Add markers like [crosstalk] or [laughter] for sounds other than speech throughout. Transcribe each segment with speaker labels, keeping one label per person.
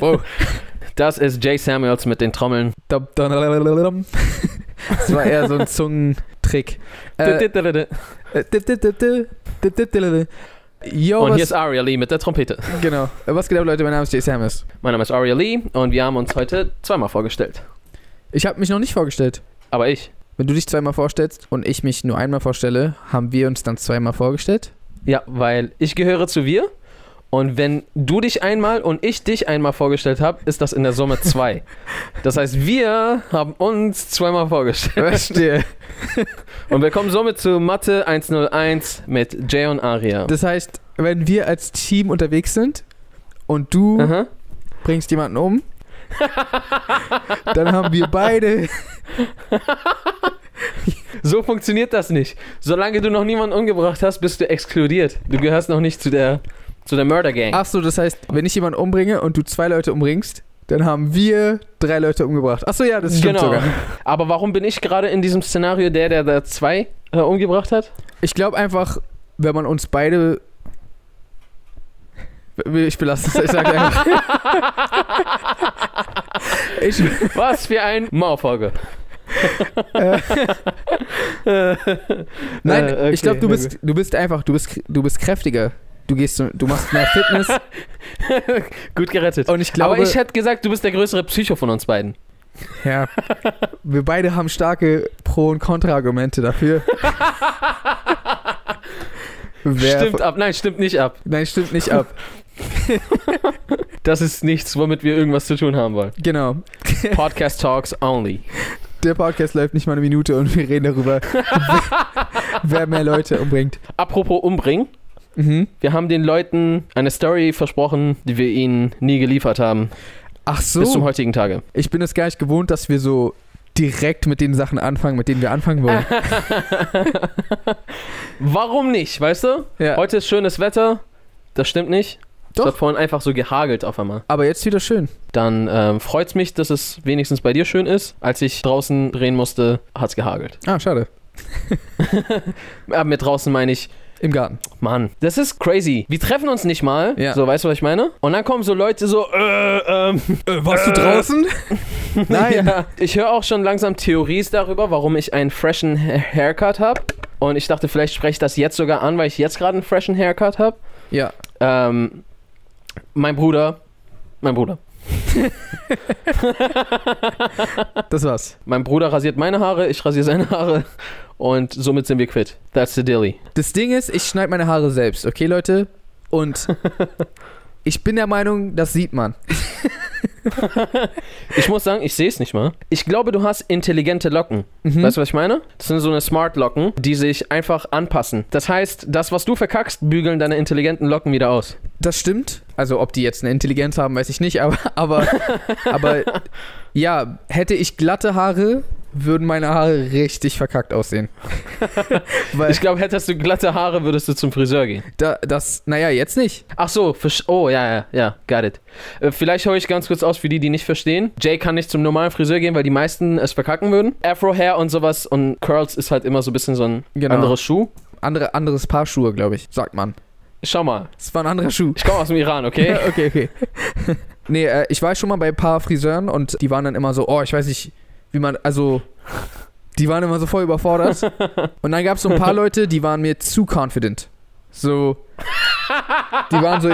Speaker 1: Wow.
Speaker 2: Das ist Jay Samuels mit den Trommeln.
Speaker 1: Das war eher so ein Zungentrick. Äh, Yo,
Speaker 2: Und hier ist Aria Lee mit der Trompete.
Speaker 1: genau. Äh, Was geht ab, Leute? Mein Name ist Jay Samus.
Speaker 2: Mein Name ist Aria Lee und wir haben uns heute zweimal vorgestellt.
Speaker 1: Ich habe mich noch nicht vorgestellt.
Speaker 2: Aber ich.
Speaker 1: Wenn du dich zweimal vorstellst und ich mich nur einmal vorstelle, haben wir uns dann zweimal vorgestellt?
Speaker 2: Ja, weil ich gehöre zu wir. Und wenn du dich einmal und ich dich einmal vorgestellt habe, ist das in der Summe zwei. Das heißt, wir haben uns zweimal vorgestellt.
Speaker 1: Verstehe. [laughs]
Speaker 2: Und wir kommen somit zu Mathe 101 mit Jay und Aria.
Speaker 1: Das heißt, wenn wir als Team unterwegs sind und du
Speaker 2: Aha.
Speaker 1: bringst jemanden um, dann haben wir beide. [laughs]
Speaker 2: So funktioniert das nicht. Solange du noch niemanden umgebracht hast, bist du exkludiert. Du gehörst noch nicht zu der, zu der Murder Gang.
Speaker 1: Achso, das heißt, wenn ich jemanden umbringe und du zwei Leute umbringst, dann haben wir drei Leute umgebracht. Achso, ja, das stimmt
Speaker 2: genau.
Speaker 1: sogar. [laughs]
Speaker 2: Aber warum bin ich gerade in diesem Szenario der, der da zwei äh, umgebracht hat?
Speaker 1: Ich glaube einfach, wenn man uns beide. Ich belasse es, ich sage einfach. [laughs] ich,
Speaker 2: Was für ein Mauerfolge. [laughs]
Speaker 1: nein,
Speaker 2: Äh, okay,
Speaker 1: ich glaube, du bist, du bist einfach, du bist, du bist kräftiger. Du gehst, du machst mehr Fitness [laughs]
Speaker 2: Gut gerettet.
Speaker 1: und ich glaube,
Speaker 2: Aber ich hätte gesagt, du bist der größere Psycho von uns beiden.
Speaker 1: ja, wir beide haben starke Pro- und Kontra-Argumente dafür. [laughs]
Speaker 2: Stimmt ab. Nein, stimmt nicht ab.
Speaker 1: Nein, stimmt nicht ab. [laughs]
Speaker 2: Das ist nichts, womit wir irgendwas zu tun haben wollen.
Speaker 1: Genau.
Speaker 2: Podcast Talks only.
Speaker 1: Der Podcast läuft nicht mal eine Minute und wir reden darüber, wer, wer mehr Leute umbringt.
Speaker 2: Apropos umbringen.
Speaker 1: Mhm.
Speaker 2: Wir haben den Leuten eine Story versprochen, die wir ihnen nie geliefert haben.
Speaker 1: Ach
Speaker 2: Bis zum
Speaker 1: so.
Speaker 2: heutigen Tage.
Speaker 1: Ich bin es gar nicht gewohnt, dass wir so direkt mit den Sachen anfangen, mit denen wir anfangen wollen. [laughs]
Speaker 2: Warum nicht, weißt du?
Speaker 1: Ja.
Speaker 2: Heute ist schönes Wetter. Das stimmt nicht.
Speaker 1: Doch.
Speaker 2: Es hat vorhin einfach so gehagelt auf einmal.
Speaker 1: Aber jetzt wieder schön.
Speaker 2: Dann ähm, freut es mich, dass es wenigstens bei dir schön ist. Als ich draußen drehen musste, hat es gehagelt.
Speaker 1: Ah, schade. [laughs]
Speaker 2: Aber mit draußen meine ich,
Speaker 1: Im Garten.
Speaker 2: Mann, das ist crazy. Wir treffen uns nicht mal.
Speaker 1: Ja.
Speaker 2: So, weißt du, was ich meine? Und dann kommen so Leute so, äh, ähm,
Speaker 1: warst du draußen? [laughs] Nein.
Speaker 2: Ja, ich höre auch schon langsam Theories darüber, warum ich einen freshen Ha- Haircut habe. Und ich dachte, vielleicht spreche ich das jetzt sogar an, weil ich jetzt gerade einen freshen Haircut habe.
Speaker 1: Ja.
Speaker 2: Ähm, mein Bruder, mein Bruder, [laughs]
Speaker 1: Das war's.
Speaker 2: mein Bruder rasiert meine Haare, ich rasiere seine Haare und somit sind wir quitt. That's the dilly.
Speaker 1: Das Ding ist, ich schneide meine Haare selbst, okay, Leute? Und [laughs] ich bin der Meinung, das sieht man. [laughs]
Speaker 2: Ich muss sagen, ich sehe es nicht mal. Ich glaube, du hast intelligente Locken.
Speaker 1: Mhm.
Speaker 2: Weißt du, was ich meine? Das sind so eine Smart-Locken, die sich einfach anpassen. Das heißt, das, was du verkackst, bügeln deine intelligenten Locken wieder aus.
Speaker 1: Das stimmt. Also, ob die jetzt eine Intelligenz haben, weiß ich nicht, aber, aber, [laughs] aber ja, hätte ich glatte Haare, würden meine Haare richtig verkackt aussehen. [laughs]
Speaker 2: Ich glaube, hättest du glatte Haare, würdest du zum Friseur gehen.
Speaker 1: da, das, naja, jetzt nicht.
Speaker 2: Ach so, oh, ja, ja, ja, got it. Äh, vielleicht hole ich ganz kurz aus für die, die nicht verstehen. Jay kann nicht zum normalen Friseur gehen, weil die meisten es verkacken würden. Afro-Hair und sowas und Curls ist halt immer so ein bisschen so ein
Speaker 1: Genau.
Speaker 2: anderes Schuh.
Speaker 1: Andere, anderes Paar Schuhe, glaube ich, sagt man.
Speaker 2: Schau mal,
Speaker 1: Es war ein anderer Schuh.
Speaker 2: ich komme aus dem Iran, okay? [laughs]
Speaker 1: Okay, okay. [laughs] nee, äh, ich war schon mal bei ein paar Friseuren und die waren dann immer so, oh, ich weiß nicht, wie man, also, die waren immer so voll überfordert. [laughs] Und dann gab es so ein paar Leute, die waren mir zu confident. So, die waren so,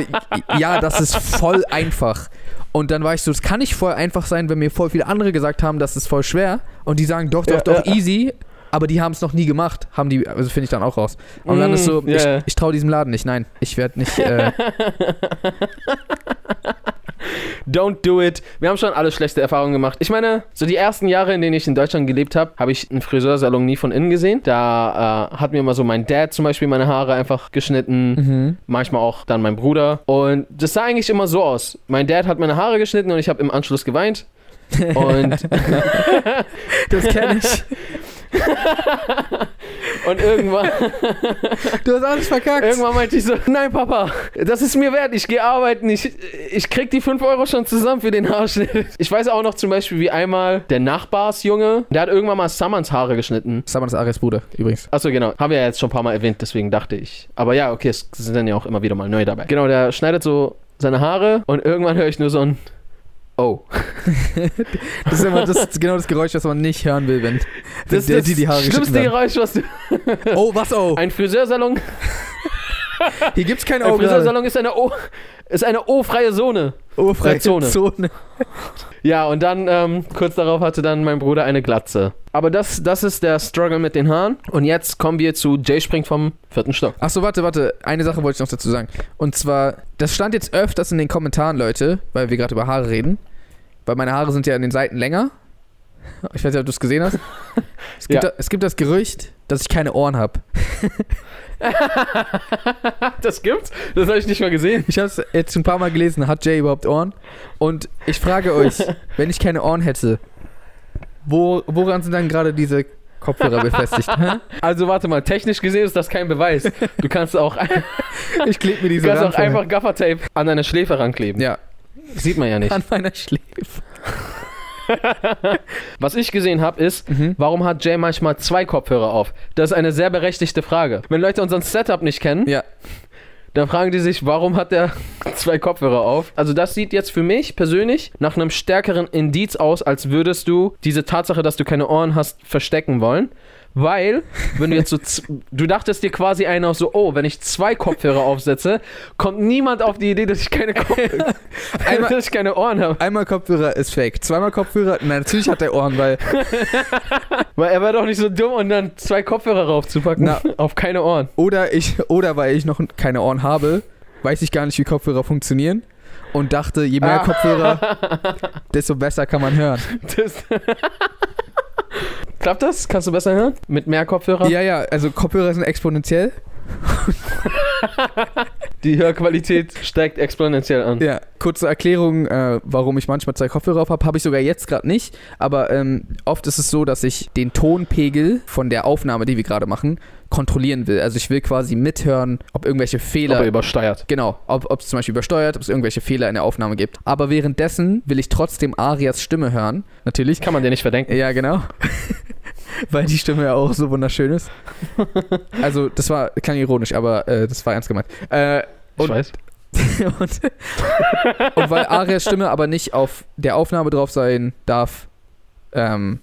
Speaker 1: ja, das ist voll einfach. Und dann war ich so, das kann nicht voll einfach sein, wenn mir voll viele andere gesagt haben, das ist voll schwer. Und die sagen, doch, doch,
Speaker 2: Ja,
Speaker 1: doch,
Speaker 2: ja.
Speaker 1: easy. Aber die haben es noch nie gemacht. Haben die, also finde ich dann auch raus. Und dann
Speaker 2: Mm,
Speaker 1: ist so,
Speaker 2: ja.
Speaker 1: ich, ich traue diesem Laden nicht. Nein, ich werde nicht. Äh, [laughs]
Speaker 2: Don't do it. Wir haben schon alle schlechte Erfahrungen gemacht. Ich meine, so die ersten Jahre, in denen ich in Deutschland gelebt habe, habe ich einen Friseursalon nie von innen gesehen. Da äh, hat mir immer so mein Dad zum Beispiel meine Haare einfach geschnitten.
Speaker 1: mhm.
Speaker 2: Manchmal auch dann mein Bruder. Und das sah eigentlich immer so aus. Mein Dad hat meine Haare geschnitten und ich habe im Anschluss geweint. [laughs] Und
Speaker 1: Das kenne ich. [laughs]
Speaker 2: Und irgendwann, [laughs]
Speaker 1: Du hast alles verkackt.
Speaker 2: irgendwann meinte ich so, nein Papa, das ist mir wert, ich gehe arbeiten, ich, ich krieg die 5 Euro schon zusammen für den Haarschnitt. Ich weiß auch noch zum Beispiel, wie einmal der Nachbarsjunge, der hat irgendwann mal Summons Haare geschnitten.
Speaker 1: Saman ist Arias Bruder, übrigens.
Speaker 2: Achso, genau. Haben wir ja jetzt schon ein paar Mal erwähnt, deswegen dachte ich. Aber ja, okay, es sind dann ja auch immer wieder mal neu dabei. Genau, der schneidet so seine Haare und irgendwann höre ich nur so ein Oh. [laughs]
Speaker 1: Das ist immer das, genau das Geräusch, das man nicht hören will, wenn, wenn
Speaker 2: Das
Speaker 1: der,
Speaker 2: ist
Speaker 1: die die Haare
Speaker 2: das schlimmste. Geräusch, was du.
Speaker 1: Oh, was oh?
Speaker 2: Ein Friseursalon. [laughs] [laughs]
Speaker 1: Hier gibt's kein
Speaker 2: Ein
Speaker 1: Oh gerade.
Speaker 2: Friseursalon ist eine O. Ist eine O-freie Zone.
Speaker 1: Oh, freie
Speaker 2: Zone.
Speaker 1: Zone.
Speaker 2: Ja, und dann, ähm, kurz darauf hatte dann mein Bruder eine Glatze. Aber das, das ist der Struggle mit den Haaren. Und jetzt kommen wir zu Jay springt vom vierten Stock.
Speaker 1: Achso, warte, warte. Eine Sache wollte ich noch dazu sagen. Und zwar, das stand jetzt öfters in den Kommentaren, Leute, weil wir gerade über Haare reden. Weil meine Haare sind ja an den Seiten länger. [laughs] Ich weiß nicht, ob du es gesehen hast. [laughs] Es gibt,
Speaker 2: Ja.
Speaker 1: da, es gibt das Gerücht, dass ich keine Ohren habe. [laughs]
Speaker 2: Das gibt's? Das habe ich nicht mal gesehen.
Speaker 1: Ich habe es jetzt schon ein paar Mal gelesen. Hat Jay überhaupt Ohren? Und ich frage euch, wenn ich keine Ohren hätte, wo, woran sind dann gerade diese Kopfhörer befestigt?
Speaker 2: Also warte mal, technisch gesehen ist das kein Beweis. Du kannst auch, du
Speaker 1: Ich klebe mir diese
Speaker 2: kannst auch einfach Gaffertape an deine Schläfe rankleben.
Speaker 1: ja,
Speaker 2: Sieht man ja nicht.
Speaker 1: an meiner Schläfe. [laughs]
Speaker 2: Was ich gesehen habe, ist,
Speaker 1: Mhm.
Speaker 2: warum hat Jay manchmal zwei Kopfhörer auf? Das ist eine sehr berechtigte Frage. Wenn Leute unseren Setup nicht kennen,
Speaker 1: Ja,
Speaker 2: dann fragen die sich, warum hat er [laughs] zwei Kopfhörer auf? Also das sieht jetzt für mich persönlich nach einem stärkeren Indiz aus, als würdest du diese Tatsache, dass du keine Ohren hast, verstecken wollen. Weil, wenn du jetzt so, du dachtest dir quasi einer so, oh, wenn ich zwei Kopfhörer aufsetze, kommt niemand auf die Idee, dass ich keine, Kopf [laughs]
Speaker 1: Einmal-
Speaker 2: dass ich keine Ohren habe.
Speaker 1: einmal Kopfhörer ist fake. Zweimal Kopfhörer, nein, natürlich hat er Ohren, weil [laughs]
Speaker 2: Weil er war doch nicht so dumm und dann zwei Kopfhörer raufzupacken.
Speaker 1: Na. [laughs]
Speaker 2: Auf keine Ohren.
Speaker 1: Oder ich, oder weil ich noch keine Ohren habe, weiß ich gar nicht, wie Kopfhörer funktionieren. Und dachte, je mehr
Speaker 2: Ah.
Speaker 1: Kopfhörer, desto besser kann man hören.
Speaker 2: Das Klappt das? Kannst du besser hören? Mit mehr Kopfhörer?
Speaker 1: Ja, ja, also Kopfhörer sind exponentiell. [laughs]
Speaker 2: Die Hörqualität steigt exponentiell an.
Speaker 1: Ja, kurze Erklärung, äh, warum ich manchmal zwei Kopfhörer auf habe, habe ich sogar jetzt gerade nicht. Aber ähm, oft ist es so, dass ich den Tonpegel von der Aufnahme, die wir gerade machen, kontrollieren will. Also ich will quasi mithören, ob irgendwelche Fehler
Speaker 2: Aber übersteuert.
Speaker 1: Genau, ob ob es zum Beispiel übersteuert, ob es irgendwelche Fehler in der Aufnahme gibt. Aber währenddessen will ich trotzdem Arias Stimme hören. Natürlich.
Speaker 2: Kann man dir nicht verdenken.
Speaker 1: Ja, genau. [laughs] Weil die Stimme ja auch so wunderschön ist. Also, das war, klang ironisch, aber äh, das war ernst gemeint. Äh,
Speaker 2: Ich
Speaker 1: und,
Speaker 2: weiß. [laughs]
Speaker 1: und, und weil Arias Stimme aber nicht auf der Aufnahme drauf sein darf, ähm,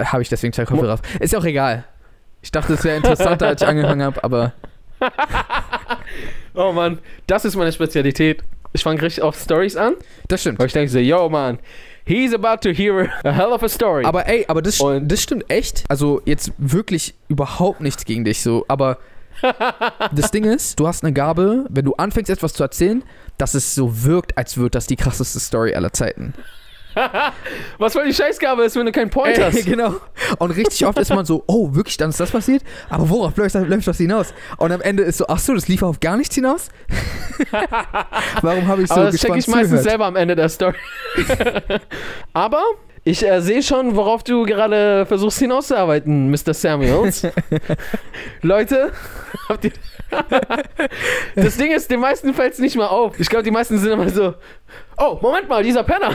Speaker 1: habe ich deswegen zwei Kopfhörer auf. Ist ja auch egal. Ich dachte, es wäre interessanter, als ich angefangen habe, aber [laughs]
Speaker 2: Oh Mann, das ist meine Spezialität. Ich fange richtig auf Stories an,
Speaker 1: das stimmt.
Speaker 2: weil ich denke so, yo Mann, he's about to hear a hell of a story.
Speaker 1: Aber ey, aber das,
Speaker 2: Und-
Speaker 1: das stimmt echt. Also jetzt wirklich überhaupt nichts gegen dich so, aber [laughs] das Ding ist, du hast eine Gabe, wenn du anfängst etwas zu erzählen, dass es so wirkt, als würde das die krasseste Story aller Zeiten. [laughs]
Speaker 2: Was für die Scheißgabe ist, wenn du keinen Point
Speaker 1: Ey,
Speaker 2: hast. [laughs]
Speaker 1: genau. Und richtig oft ist man so, oh, wirklich, dann ist das passiert? Aber worauf läuft das, läuft das hinaus? Und am Ende ist so, ach so, das lief auf gar nichts hinaus? [laughs] Warum habe ich so
Speaker 2: Aber das check
Speaker 1: gespannt
Speaker 2: ich meistens
Speaker 1: zugehört?
Speaker 2: selber am Ende der Story. Aber ich äh, sehe schon, worauf du gerade versuchst hinauszuarbeiten, Mr. Samuels. [laughs] Leute, [laughs] habt ihr. [laughs] das Ding ist, den meisten fällt es nicht mal auf. Ich glaube, die meisten sind immer so: Oh, Moment mal, dieser Penner.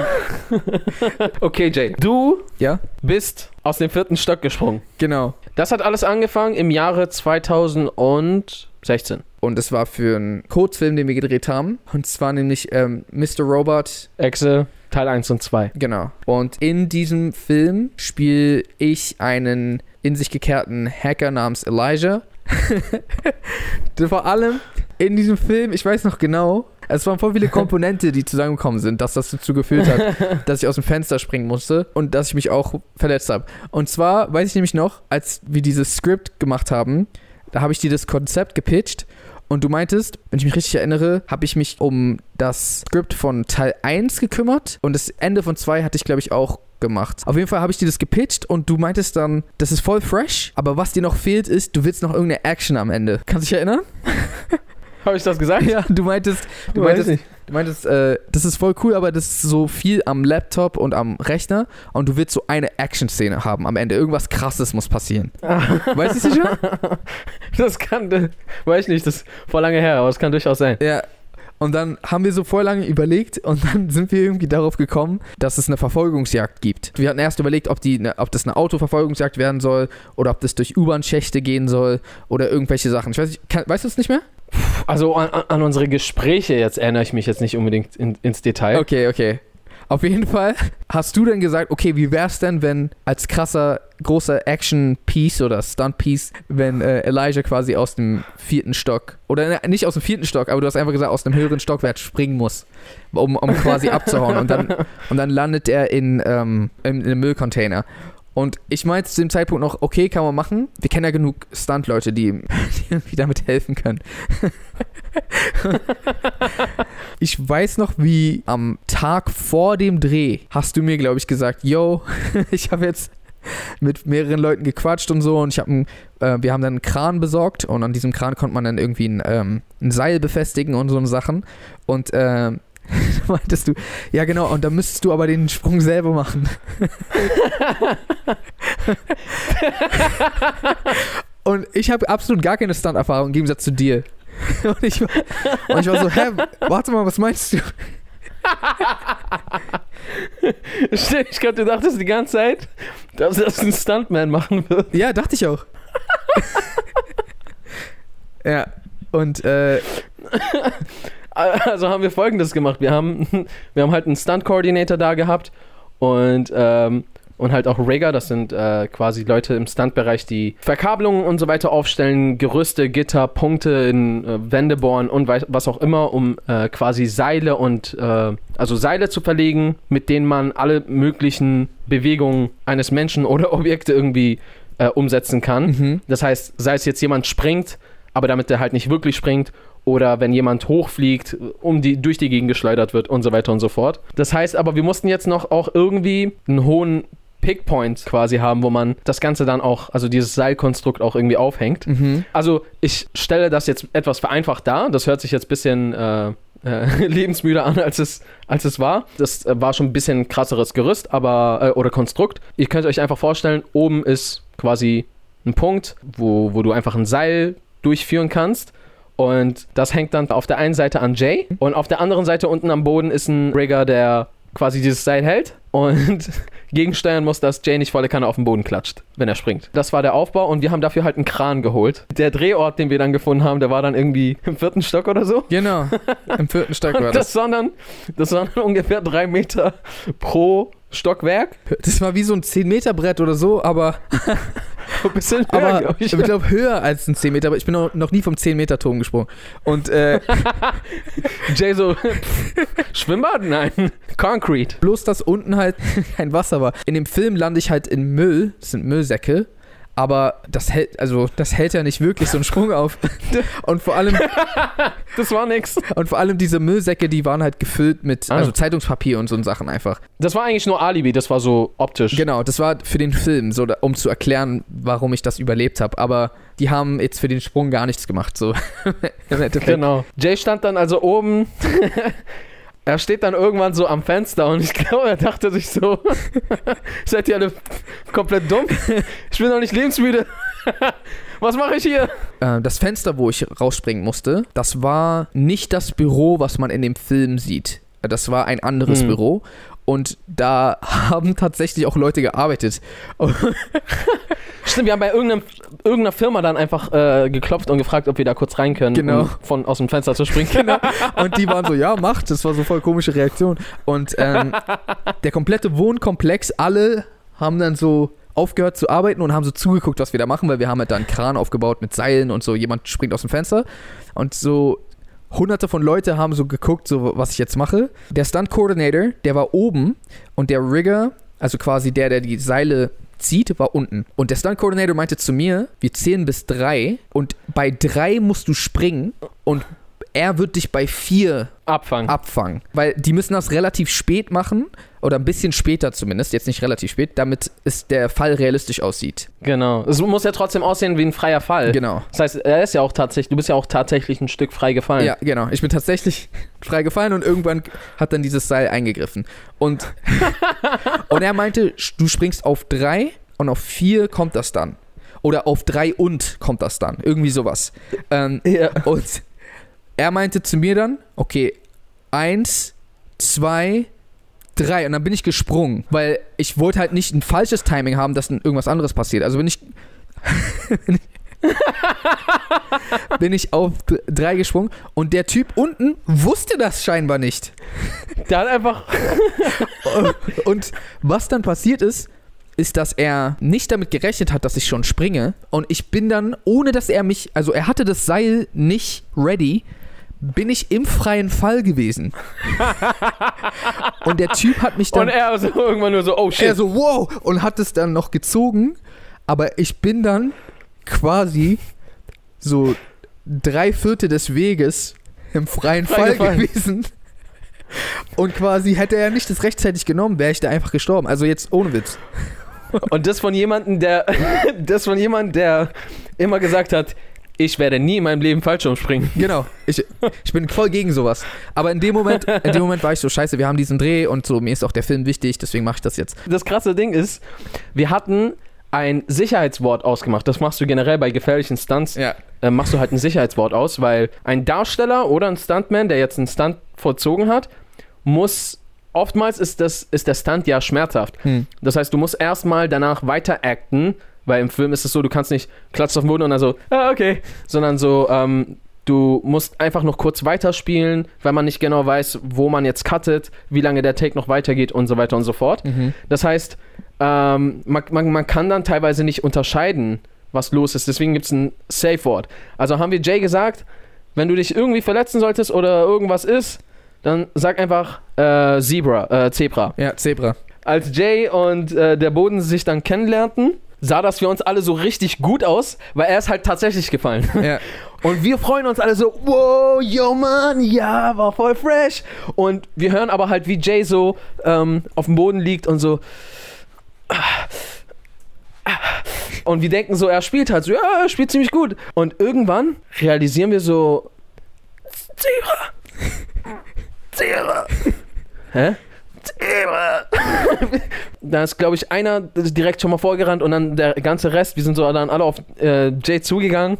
Speaker 2: okay, Jay, du
Speaker 1: Ja,
Speaker 2: bist aus dem vierten Stock gesprungen.
Speaker 1: genau.
Speaker 2: Das hat alles angefangen im Jahre 2016.
Speaker 1: Und es war für einen Kurzfilm, den wir gedreht haben. Und zwar nämlich ähm, Mr. Robot
Speaker 2: Exe, Teil 1 und 2.
Speaker 1: Genau. Und in diesem Film spiele ich einen in sich gekehrten Hacker namens Elijah. [laughs] Vor allem in diesem Film, ich weiß noch genau, es waren voll viele Komponente, die zusammengekommen sind, dass das dazu geführt hat, [laughs] dass ich aus dem Fenster springen musste und dass ich mich auch verletzt habe. Und zwar weiß ich nämlich noch, als wir dieses Skript gemacht haben, da habe ich dir das Konzept gepitcht und du meintest, wenn ich mich richtig erinnere, habe ich mich um das Skript von Teil 1 gekümmert und das Ende von 2 hatte ich, glaube ich, auch gemacht. Auf jeden Fall habe ich dir das gepitcht und du meintest dann, das ist voll fresh, aber was dir noch fehlt ist, du willst noch irgendeine Action am Ende. Kannst du dich erinnern? [laughs]
Speaker 2: Habe ich das gesagt?
Speaker 1: Ja, du meintest, du meintest,
Speaker 2: nicht.
Speaker 1: Du meintest, äh, das ist voll cool, aber das ist so viel am Laptop und am Rechner und du willst so eine Action-Szene haben am Ende. Irgendwas krasses muss passieren. [laughs] weißt du das schon?
Speaker 2: Das kann, äh, weiß ich nicht, das ist vor lange her, aber es kann durchaus sein.
Speaker 1: Ja. Und dann haben wir so voll lange überlegt und dann [laughs] sind wir irgendwie darauf gekommen, dass es eine Verfolgungsjagd gibt. Wir hatten erst überlegt, ob, die, ob das eine Autoverfolgungsjagd werden soll oder ob das durch U-Bahn-Schächte gehen soll oder irgendwelche Sachen. Ich weiß nicht, kann, weißt du es nicht mehr?
Speaker 2: Also an, an unsere Gespräche jetzt erinnere ich mich jetzt nicht unbedingt in, ins Detail.
Speaker 1: Okay, okay. Auf jeden Fall hast du dann gesagt, okay, wie wär's denn, wenn als krasser, großer Action-Piece oder Stunt-Piece, wenn äh, Elijah quasi aus dem vierten Stock, oder ne, nicht aus dem vierten Stock, aber du hast einfach gesagt, aus einem höheren Stockwerk springen muss, um, um quasi abzuhauen. Und dann, [laughs] und dann landet er in, ähm, in, in einem Müllcontainer. Und ich meinte zu dem Zeitpunkt noch, okay, kann man machen. Wir kennen ja genug Stunt-Leute, die, [laughs] die irgendwie damit helfen können. [laughs] ich weiß noch, wie am Tag vor dem Dreh hast du mir, glaube ich, gesagt, yo, [laughs] ich habe jetzt mit mehreren Leuten gequatscht und so und ich habe äh, wir haben dann einen Kran besorgt und an diesem Kran konnte man dann irgendwie ein, ähm, ein Seil befestigen und so Sachen und äh, [laughs] meintest du, ja genau, und dann müsstest du aber den Sprung selber machen. [laughs] und ich habe absolut gar keine Stunt-Erfahrung im Gegensatz zu dir. [laughs] Und ich, war, und ich war so, hä, warte mal, was meinst du?
Speaker 2: Stimmt, ich glaube, du dachtest die ganze Zeit, dass das ein Stuntman machen wird.
Speaker 1: Ja, dachte ich auch. ja, und äh, [laughs]
Speaker 2: also haben wir folgendes gemacht. Wir haben, [laughs] wir haben halt einen Stunt-Coordinator da gehabt und, ähm, und halt auch Rigger, das sind äh, quasi Leute im Stunt-Bereich, die Verkabelungen und so weiter aufstellen, Gerüste, Gitter, Punkte in äh, Wände bohren und was auch immer, um äh, quasi Seile und äh, also Seile zu verlegen, mit denen man alle möglichen Bewegungen eines Menschen oder [laughs] Objekte irgendwie äh, umsetzen kann.
Speaker 1: mhm.
Speaker 2: Das heißt, sei es jetzt jemand springt, aber damit der halt nicht wirklich springt oder wenn jemand hochfliegt, um die, durch die Gegend geschleudert wird und so weiter und so fort. Das heißt aber, wir mussten jetzt noch auch irgendwie einen hohen Pickpoint quasi haben, wo man das Ganze dann auch, also dieses Seilkonstrukt auch irgendwie aufhängt.
Speaker 1: Mhm.
Speaker 2: Also ich stelle das jetzt etwas vereinfacht dar. Das hört sich jetzt ein bisschen äh, äh, [laughs] lebensmüder an, als es, als es war. Das äh, war schon ein bisschen krasseres Gerüst, aber äh, oder Konstrukt. Ihr könnt euch einfach vorstellen, oben ist quasi ein Punkt, wo, wo du einfach ein Seil durchführen kannst. Und das hängt dann auf der einen Seite an Jay und auf der anderen Seite unten am Boden ist ein Rigger, der quasi dieses Seil hält und [laughs] gegensteuern muss, dass Jay nicht volle Kanne auf den Boden klatscht, wenn er springt. Das war der Aufbau und wir haben dafür halt einen Kran geholt. Der Drehort, den wir dann gefunden haben, der war dann irgendwie [laughs] im vierten Stock oder so.
Speaker 1: Genau, im vierten [laughs] Stock war das.
Speaker 2: das waren dann, das waren dann ungefähr drei Meter pro Stockwerk.
Speaker 1: Das war wie so ein 10-Meter-Brett oder so, aber, [laughs]
Speaker 2: Ein bisschen höher,
Speaker 1: aber
Speaker 2: glaub
Speaker 1: ich
Speaker 2: ich.
Speaker 1: glaube höher als ein 10 Meter, aber ich bin noch, noch nie vom 10-Meter-Turm gesprungen. Und äh, [laughs]
Speaker 2: Jay so, [laughs] Schwimmbad? Nein, Concrete.
Speaker 1: bloß, dass unten halt kein Wasser war. In dem Film lande ich halt in Müll, das sind Müllsäcke, aber das hält, also das hält ja nicht wirklich so einen Sprung auf. [laughs] Und vor allem, [laughs]
Speaker 2: Das war nix.
Speaker 1: und vor allem diese Müllsäcke, die waren halt gefüllt mit,
Speaker 2: Ah.
Speaker 1: also Zeitungspapier und so Sachen einfach.
Speaker 2: Das war eigentlich nur Alibi, das war so optisch.
Speaker 1: Genau, das war für den Film, so um zu erklären, warum ich das überlebt habe. Aber die haben jetzt für den Sprung gar nichts gemacht, so. [laughs]
Speaker 2: Genau. Jay stand dann also oben. Er steht dann irgendwann so am Fenster und ich [laughs] glaube, er dachte sich so: [laughs] Seid ihr alle komplett dumm? Ich bin noch nicht lebensmüde. [laughs] Was mache ich hier?
Speaker 1: Äh, das Fenster, wo ich rausspringen musste, das war nicht das Büro, was man in dem Film sieht. Das war ein anderes
Speaker 2: Hm.
Speaker 1: Büro. Und da haben tatsächlich auch Leute gearbeitet. [laughs]
Speaker 2: Stimmt, wir haben bei irgendeiner Firma dann einfach äh, geklopft und gefragt, ob wir da kurz rein können,
Speaker 1: Genau.
Speaker 2: um von aus dem Fenster zu springen.
Speaker 1: Genau. [laughs] Und die waren so, ja, macht. Das war so voll komische Reaktion. Und ähm, der komplette Wohnkomplex, alle haben dann so aufgehört zu arbeiten und haben so zugeguckt, was wir da machen, weil wir haben halt da einen Kran aufgebaut mit Seilen und so. Jemand springt aus dem Fenster und so hunderte von Leute haben so geguckt, so was ich jetzt mache. Der Stunt Coordinator, der war oben und der Rigger, also quasi der, der die Seile zieht, war unten. Und der Stunt Coordinator meinte zu mir, wir zählen bis drei und bei drei musst du springen und er wird dich bei vier
Speaker 2: Abfangen.
Speaker 1: abfangen. Weil die müssen das relativ spät machen, oder ein bisschen später zumindest, jetzt nicht relativ spät, damit es der Fall realistisch aussieht.
Speaker 2: Genau. Es muss ja trotzdem aussehen wie ein freier Fall.
Speaker 1: Genau.
Speaker 2: Das heißt, er ist ja auch tatsächlich, du bist ja auch tatsächlich ein Stück frei gefallen.
Speaker 1: Ja, genau. Ich bin tatsächlich [laughs] frei gefallen und irgendwann hat dann dieses Seil eingegriffen. Und, [laughs] und er meinte, du springst auf drei und auf vier kommt das dann. Oder auf drei und kommt das dann. Irgendwie sowas. Ähm,
Speaker 2: Ja.
Speaker 1: und er meinte zu mir dann, okay, eins, zwei, drei. Und dann bin ich gesprungen, weil ich wollte halt nicht ein falsches Timing haben, dass dann irgendwas anderes passiert. Also bin ich. [laughs] bin ich- auf drei gesprungen und der Typ unten wusste das scheinbar nicht.
Speaker 2: Der hat einfach. [laughs]
Speaker 1: Und was dann passiert ist, ist, dass er nicht damit gerechnet hat, dass ich schon springe. Und ich bin dann, ohne dass er mich, also er hatte das Seil nicht ready, bin ich im freien Fall gewesen. und der Typ hat mich dann
Speaker 2: Und er so irgendwann nur so, oh shit.
Speaker 1: er so, wow, und hat es dann noch gezogen. Aber ich bin dann quasi so drei Viertel des Weges im freien
Speaker 2: Frei
Speaker 1: Fall
Speaker 2: gefallen.
Speaker 1: gewesen. Und quasi hätte er nicht das rechtzeitig genommen, wäre ich da einfach gestorben. Also jetzt ohne Witz.
Speaker 2: Und das von jemandem, der. [laughs] das von jemandem, der immer gesagt hat, ich werde nie in meinem Leben Fallschirm springen. [laughs]
Speaker 1: Genau. Ich, ich bin voll gegen sowas. Aber in dem Moment, in dem Moment war ich so, scheiße, wir haben diesen Dreh und so, mir ist auch der Film wichtig, deswegen mache ich das jetzt.
Speaker 2: Das krasse Ding ist, wir hatten ein Sicherheitswort ausgemacht. Das machst du generell bei gefährlichen Stunts.
Speaker 1: Ja.
Speaker 2: äh, machst du halt ein Sicherheitswort aus, weil ein Darsteller oder ein Stuntman, der jetzt einen Stunt vollzogen hat, muss oftmals ist das ist der Stunt ja schmerzhaft.
Speaker 1: Hm.
Speaker 2: Das heißt, du musst erstmal danach weiter acten, weil im Film ist es so, du kannst nicht klatschen auf den Boden und dann so, ah, okay, sondern so, ähm, du musst einfach noch kurz weiterspielen, weil man nicht genau weiß, wo man jetzt cuttet, wie lange der Take noch weitergeht und so weiter und so fort.
Speaker 1: Mhm.
Speaker 2: Das heißt, ähm, man, man, man kann dann teilweise nicht unterscheiden, was los ist. Deswegen gibt es ein Safe-Wort. Also haben wir Jay gesagt, wenn du dich irgendwie verletzen solltest oder irgendwas ist, dann sag einfach äh, Zebra, äh, Zebra.
Speaker 1: Ja, Zebra.
Speaker 2: Als Jay und äh, der Boden sich dann kennenlernten, sah das für uns alle so richtig gut aus, weil er ist halt tatsächlich gefallen.
Speaker 1: Ja. [laughs]
Speaker 2: Und wir freuen uns alle so, wow, yo Mann, ja, war voll fresh. Und wir hören aber halt, wie Jay so ähm, auf dem Boden liegt und so. [sighs] Und wir denken so, er spielt halt so, ja, er spielt ziemlich gut. Und irgendwann realisieren wir so, Zebra, [laughs] Zebra, hä? [laughs] Da ist, glaube ich, einer direkt schon mal vorgerannt und dann der ganze Rest, wir sind so dann alle auf äh, Jay zugegangen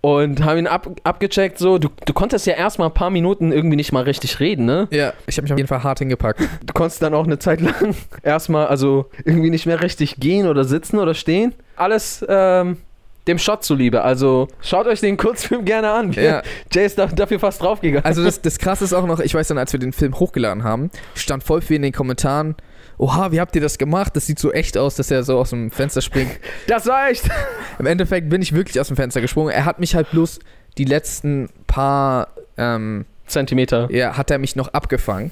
Speaker 2: und haben ihn ab, abgecheckt. So, du, du konntest ja erstmal ein paar Minuten irgendwie nicht mal richtig reden, ne?
Speaker 1: Ja, ich habe mich auf jeden Fall hart hingepackt.
Speaker 2: Du konntest dann auch eine Zeit lang [laughs] erstmal, also irgendwie nicht mehr richtig gehen oder sitzen oder stehen. Alles ähm, dem Shot zuliebe. Also schaut euch den Kurzfilm gerne an.
Speaker 1: Ja. [laughs]
Speaker 2: Jay ist da, dafür fast draufgegangen.
Speaker 1: Also das, [laughs] das krasse ist auch noch, ich weiß dann, als wir den Film hochgeladen haben, stand voll viel in den Kommentaren, oha, wie habt ihr das gemacht? Das sieht so echt aus, dass er so aus dem Fenster springt. [laughs]
Speaker 2: Das war echt.
Speaker 1: Im Endeffekt bin ich wirklich aus dem Fenster gesprungen. Er hat mich halt bloß die letzten paar, ähm,
Speaker 2: Zentimeter.
Speaker 1: ja, hat er mich noch abgefangen.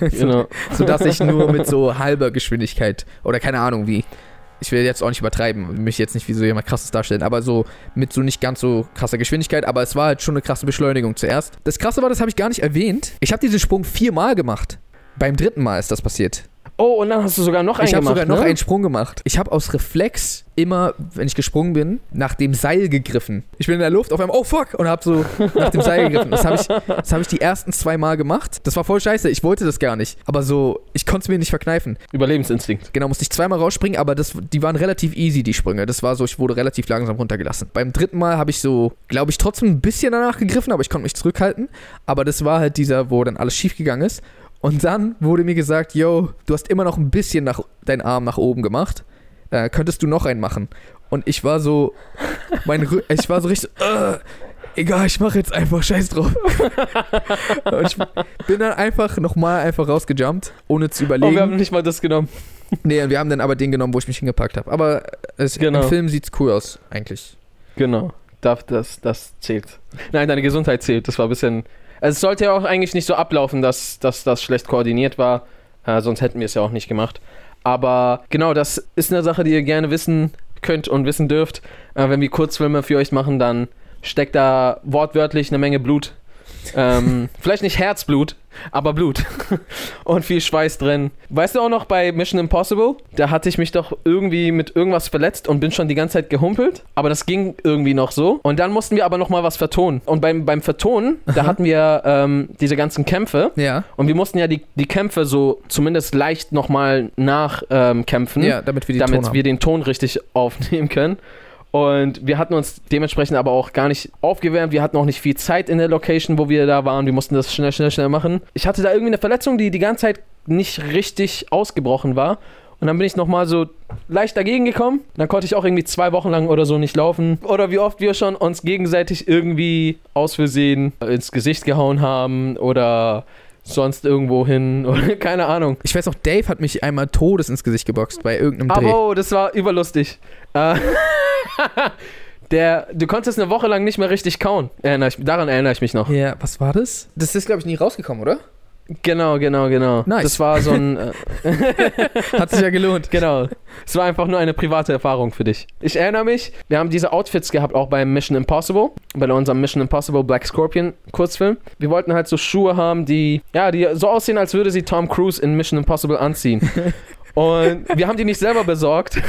Speaker 2: Genau.
Speaker 1: Sodass ich nur mit so halber Geschwindigkeit oder keine Ahnung wie. Ich will jetzt auch nicht übertreiben, mich jetzt nicht wie so jemand krasses darstellen, aber so mit so nicht ganz so krasser Geschwindigkeit, aber es war halt schon eine krasse Beschleunigung zuerst. Das krasse war, das habe ich gar nicht erwähnt. Ich habe diesen Sprung viermal gemacht. Beim dritten Mal ist das passiert.
Speaker 2: Oh, und dann hast du sogar noch einen
Speaker 1: Ich habe
Speaker 2: gemacht,
Speaker 1: sogar noch
Speaker 2: ne?
Speaker 1: einen Sprung gemacht. Ich habe aus Reflex immer, wenn ich gesprungen bin, nach dem Seil gegriffen. Ich bin in der Luft auf einmal, oh fuck, und habe so nach dem Seil gegriffen. Das habe ich, das hab ich die ersten zwei Mal gemacht. Das war voll scheiße, ich wollte das gar nicht. Aber so, ich konnte es mir nicht verkneifen.
Speaker 2: Überlebensinstinkt.
Speaker 1: Genau, musste ich zweimal rausspringen, aber das, die waren relativ easy, die Sprünge. Das war so, ich wurde relativ langsam runtergelassen. Beim dritten Mal habe ich so, glaube ich, trotzdem ein bisschen danach gegriffen, aber ich konnte mich zurückhalten. Aber das war halt dieser, wo dann alles schief gegangen ist. Und dann wurde mir gesagt, yo, du hast immer noch ein bisschen nach, deinen Arm nach oben gemacht. Äh, könntest du noch einen machen? Und ich war so, mein Rü [laughs] ich war so richtig, äh, egal, ich mache jetzt einfach Scheiß drauf. [laughs] Und ich bin dann einfach nochmal einfach rausgejumpt, ohne zu
Speaker 2: Oh,
Speaker 1: überlegen.
Speaker 2: wir haben nicht mal das genommen.
Speaker 1: Nee, wir haben dann aber den genommen, wo ich mich hingepackt habe. Aber es,
Speaker 2: Genau.
Speaker 1: im Film sieht's cool aus, eigentlich.
Speaker 2: Genau. Darf das, das zählt. Nein, deine Gesundheit zählt. Das war ein bisschen. Also es sollte ja auch eigentlich nicht so ablaufen, dass, dass das schlecht koordiniert war. Äh, sonst hätten wir es ja auch nicht gemacht. Aber genau, das ist eine Sache, die ihr gerne wissen könnt und wissen dürft. Äh, wenn wir Kurzfilme für euch machen, dann steckt da wortwörtlich eine Menge Blut Ähm, [laughs] vielleicht nicht Herzblut, aber Blut. [laughs] Und viel Schweiß drin. Weißt du auch noch bei Mission Impossible? Da hatte ich mich doch irgendwie mit irgendwas verletzt und bin schon die ganze Zeit gehumpelt. Aber das ging irgendwie noch so. Und dann mussten wir aber noch mal was vertonen. Und beim, beim Vertonen, da hatten wir ähm, diese ganzen Kämpfe.
Speaker 1: Ja.
Speaker 2: Und wir mussten ja die, die Kämpfe so zumindest leicht nochmal nachkämpfen, ähm, kämpfen,
Speaker 1: Ja, damit wir
Speaker 2: damit wir den Ton richtig aufnehmen können. Und wir hatten uns dementsprechend aber auch gar nicht aufgewärmt. Wir hatten auch nicht viel Zeit in der Location, wo wir da waren. Wir mussten das schnell, schnell, schnell machen. Ich hatte da irgendwie eine Verletzung, die die ganze Zeit nicht richtig ausgebrochen war. Und dann bin ich nochmal so leicht dagegen gekommen. Dann konnte ich auch irgendwie zwei Wochen lang oder so nicht laufen. Oder wie oft wir schon uns gegenseitig irgendwie aus Versehen ins Gesicht gehauen haben oder sonst irgendwo hin [laughs] oder keine Ahnung.
Speaker 1: Ich weiß noch, Dave hat mich einmal todes ins Gesicht geboxt bei irgendeinem Dreh.
Speaker 2: Aber oh, das war überlustig. Äh, [laughs] [laughs] der, du konntest eine Woche lang nicht mehr richtig kauen. Erinnere ich, daran erinnere ich mich noch.
Speaker 1: Ja, was war das? Das ist, glaube ich, nie rausgekommen, oder?
Speaker 2: Genau, genau, genau.
Speaker 1: Nice.
Speaker 2: Das war so ein. Äh, [laughs]
Speaker 1: Hat sich ja gelohnt. [laughs]
Speaker 2: genau. Es war einfach nur eine private Erfahrung für dich. Ich erinnere mich, wir haben diese Outfits gehabt, auch beim Mission Impossible, bei unserem Mission Impossible Black Scorpion Kurzfilm. Wir wollten halt so Schuhe haben, die, ja, die so aussehen, als würde sie Tom Cruise in Mission Impossible anziehen. Und wir haben die nicht selber besorgt,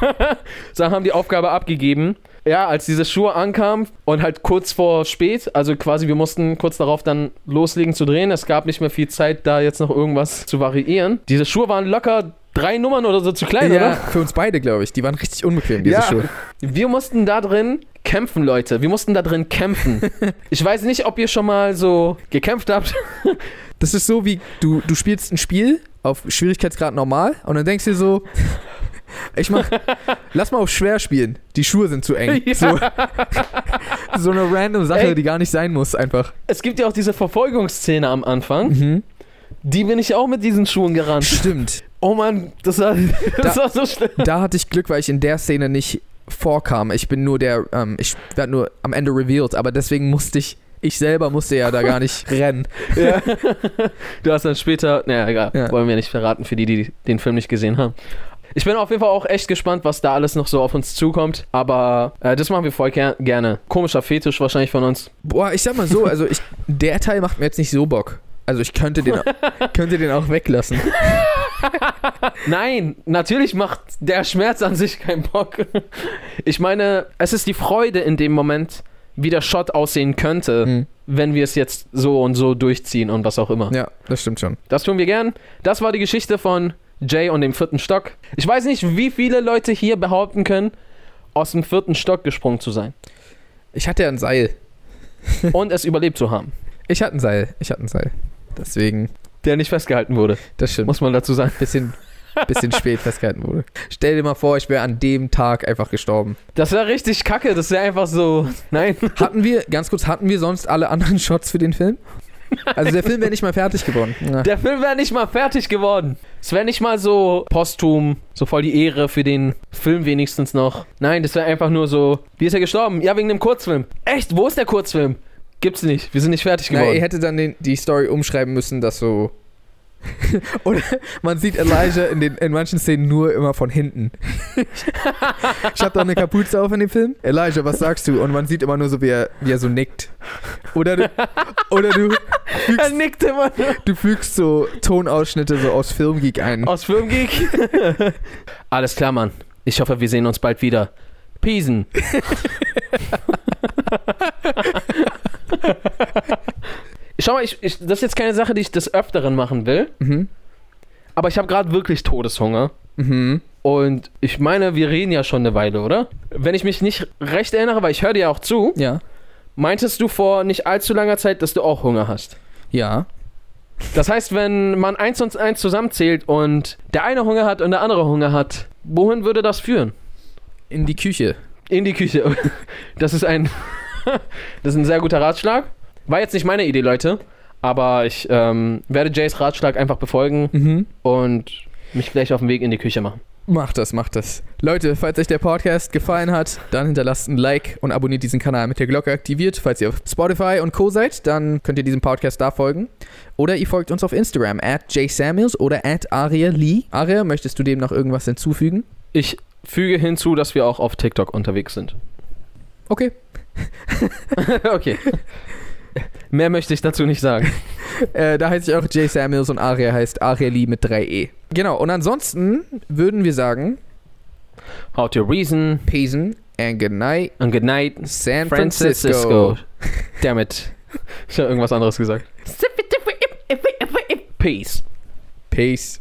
Speaker 2: [laughs] sondern haben die Aufgabe abgegeben. Ja, als diese Schuhe ankamen und halt kurz vor spät, also quasi wir mussten kurz darauf dann loslegen zu drehen. Es gab nicht mehr viel Zeit, da jetzt noch irgendwas zu variieren. Diese Schuhe waren locker drei Nummern oder so zu klein,
Speaker 1: ja,
Speaker 2: oder?
Speaker 1: für uns beide, glaube ich. Die waren richtig unbequem, diese
Speaker 2: Ja.
Speaker 1: Schuhe.
Speaker 2: Wir mussten da drin kämpfen, Leute. Wir mussten da drin kämpfen. [laughs] ich weiß nicht, ob ihr schon mal so gekämpft habt. [laughs]
Speaker 1: Das ist so wie, du, du spielst ein Spiel auf Schwierigkeitsgrad normal und dann denkst du dir so, [laughs] ich mach, lass mal auf schwer spielen. Die Schuhe sind zu eng.
Speaker 2: Ja.
Speaker 1: So, so eine random Sache,
Speaker 2: Ey.
Speaker 1: die gar nicht sein muss, einfach.
Speaker 2: Es gibt ja auch diese Verfolgungsszene am Anfang.
Speaker 1: Mhm.
Speaker 2: Die bin ich auch mit diesen Schuhen gerannt.
Speaker 1: Stimmt.
Speaker 2: Oh Mann, das war, [laughs] das
Speaker 1: Da-
Speaker 2: war so schlimm. [laughs]
Speaker 1: Da hatte ich Glück, weil ich in der Szene nicht vorkam. Ich bin nur der, ähm, ich werde nur am Ende revealed, aber deswegen musste ich, ich selber musste ja da gar nicht [laughs] rennen.
Speaker 2: Ja. Du hast dann später, naja, egal,
Speaker 1: Ja.
Speaker 2: wollen wir nicht verraten für die, die den Film nicht gesehen haben. Ich bin auf jeden Fall auch echt gespannt, was da alles noch so auf uns zukommt. Aber äh, das machen wir voll ger gerne. Komischer Fetisch wahrscheinlich von uns.
Speaker 1: Boah, ich sag mal so, also ich, der Teil macht mir jetzt nicht so Bock. Also ich könnte den, [laughs] könnte den auch weglassen. [laughs]
Speaker 2: Nein, natürlich macht der Schmerz an sich keinen Bock. Ich meine, es ist die Freude in dem Moment, wie der Shot aussehen könnte,
Speaker 1: Mhm.
Speaker 2: wenn wir es jetzt so und so durchziehen und was auch immer.
Speaker 1: Ja, das stimmt schon.
Speaker 2: Das tun wir gern. Das war die Geschichte von Jay und dem vierten Stock. Ich weiß nicht, wie viele Leute hier behaupten können, aus dem vierten Stock gesprungen zu sein
Speaker 1: Ich hatte ja ein Seil.
Speaker 2: und es überlebt zu haben.
Speaker 1: Ich hatte ein Seil. Ich hatte ein Seil. Deswegen,
Speaker 2: Der nicht festgehalten wurde,
Speaker 1: das stimmt.
Speaker 2: muss man dazu sagen.
Speaker 1: Bisschen, bisschen [laughs] spät festgehalten wurde. Stell dir mal vor, ich wäre an dem Tag einfach gestorben.
Speaker 2: Das wäre richtig kacke. Das wäre einfach so. Nein.
Speaker 1: Hatten wir, ganz kurz, hatten wir sonst alle anderen Shots für den Film? Also der Film wäre nicht mal fertig geworden. Ja.
Speaker 2: Der Film wäre nicht mal fertig geworden. Es wäre nicht mal so posthum, so voll die Ehre für den Film wenigstens noch. Nein, das wäre einfach nur so. Wie ist er gestorben? Ja, wegen dem Kurzfilm. Echt? Wo ist der Kurzfilm? Gibt's nicht. Wir sind nicht fertig geworden.
Speaker 1: ihr hättet dann den, die Story umschreiben müssen, dass so. [laughs] Oder man sieht Elijah in, den, in manchen Szenen nur immer von hinten. ich habe da eine Kapuze auf in dem Film. Elijah, was sagst du? Und man sieht immer nur so, wie er, wie er so nickt. Oder du, oder du,
Speaker 2: er
Speaker 1: fügst,
Speaker 2: nickt immer nur.
Speaker 1: du fügst so Tonausschnitte so aus Filmgeek ein.
Speaker 2: Aus Filmgeek. [laughs] Alles klar, Mann. Ich hoffe, wir sehen uns bald wieder. Peasen. [laughs] [laughs] Schau mal, ich, ich, das ist jetzt keine Sache, die ich des Öfteren machen will,
Speaker 1: Mhm.
Speaker 2: aber ich habe gerade wirklich Todeshunger.
Speaker 1: Mhm.
Speaker 2: Und ich meine, wir reden ja schon eine Weile, oder? Wenn ich mich nicht recht erinnere, weil ich höre dir ja auch zu,
Speaker 1: Ja.
Speaker 2: meintest du vor nicht allzu langer Zeit, dass du auch Hunger hast.
Speaker 1: Ja.
Speaker 2: Das heißt, wenn man eins und eins zusammenzählt und der eine Hunger hat und der andere Hunger hat, wohin würde das führen?
Speaker 1: In die Küche.
Speaker 2: In die Küche. [laughs] Das ist ein, [laughs] das ist ein sehr guter Ratschlag. War jetzt nicht meine Idee, Leute, aber ich ähm, werde Jays Ratschlag einfach befolgen
Speaker 1: Mhm.
Speaker 2: und mich vielleicht auf den Weg in die Küche machen.
Speaker 1: Macht das, macht das. Leute, falls euch der Podcast gefallen hat, dann hinterlasst ein Like und abonniert diesen Kanal mit der Glocke aktiviert. Falls ihr auf Spotify und Co. seid, dann könnt ihr diesem Podcast da folgen. Oder ihr folgt uns auf Instagram, at jsamuels oder at Aria Lee. Aria, möchtest du dem noch irgendwas hinzufügen?
Speaker 2: Ich füge hinzu, dass wir auch auf TikTok unterwegs sind.
Speaker 1: Okay. [laughs]
Speaker 2: okay. Mehr möchte ich dazu nicht sagen. [laughs]
Speaker 1: Äh, da heiße ich auch Jay Samuels und Aria heißt Arieli mit 3e. Genau, und ansonsten würden wir sagen,
Speaker 2: How to reason
Speaker 1: Peace and good night,
Speaker 2: and good night,
Speaker 1: San
Speaker 2: Francisco.
Speaker 1: Francisco.
Speaker 2: Damn it. Ich habe irgendwas anderes gesagt. Peace.
Speaker 1: Peace.